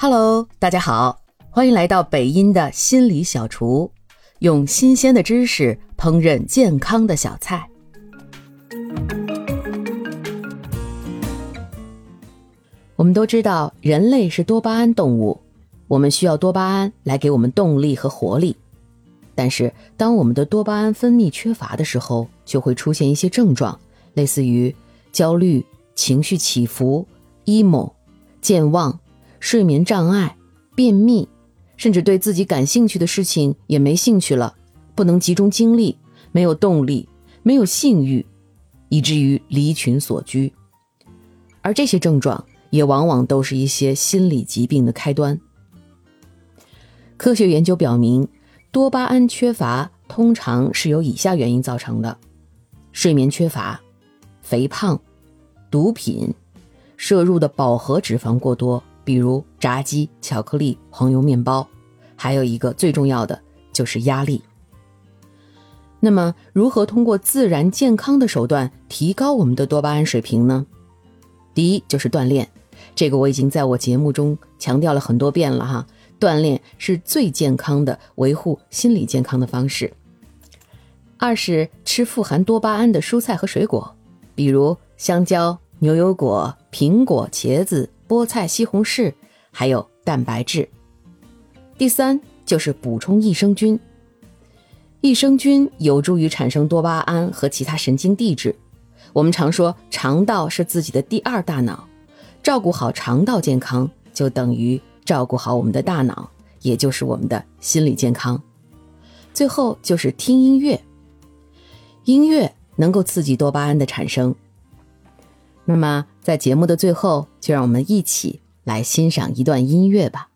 Hello，大家好，欢迎来到北音的心理小厨，用新鲜的知识烹饪健康的小菜。我们都知道，人类是多巴胺动物，我们需要多巴胺来给我们动力和活力。但是，当我们的多巴胺分泌缺乏的时候，就会出现一些症状，类似于焦虑、情绪起伏、emo、健忘。睡眠障碍、便秘，甚至对自己感兴趣的事情也没兴趣了，不能集中精力，没有动力，没有性欲，以至于离群索居。而这些症状也往往都是一些心理疾病的开端。科学研究表明，多巴胺缺乏通常是由以下原因造成的：睡眠缺乏、肥胖、毒品、摄入的饱和脂肪过多。比如炸鸡、巧克力、黄油面包，还有一个最重要的就是压力。那么，如何通过自然健康的手段提高我们的多巴胺水平呢？第一就是锻炼，这个我已经在我节目中强调了很多遍了哈。锻炼是最健康的维护心理健康的方式。二是吃富含多巴胺的蔬菜和水果，比如香蕉、牛油果、苹果、茄子。菠菜、西红柿，还有蛋白质。第三就是补充益生菌。益生菌有助于产生多巴胺和其他神经递质。我们常说肠道是自己的第二大脑，照顾好肠道健康，就等于照顾好我们的大脑，也就是我们的心理健康。最后就是听音乐，音乐能够刺激多巴胺的产生。那么，在节目的最后，就让我们一起来欣赏一段音乐吧。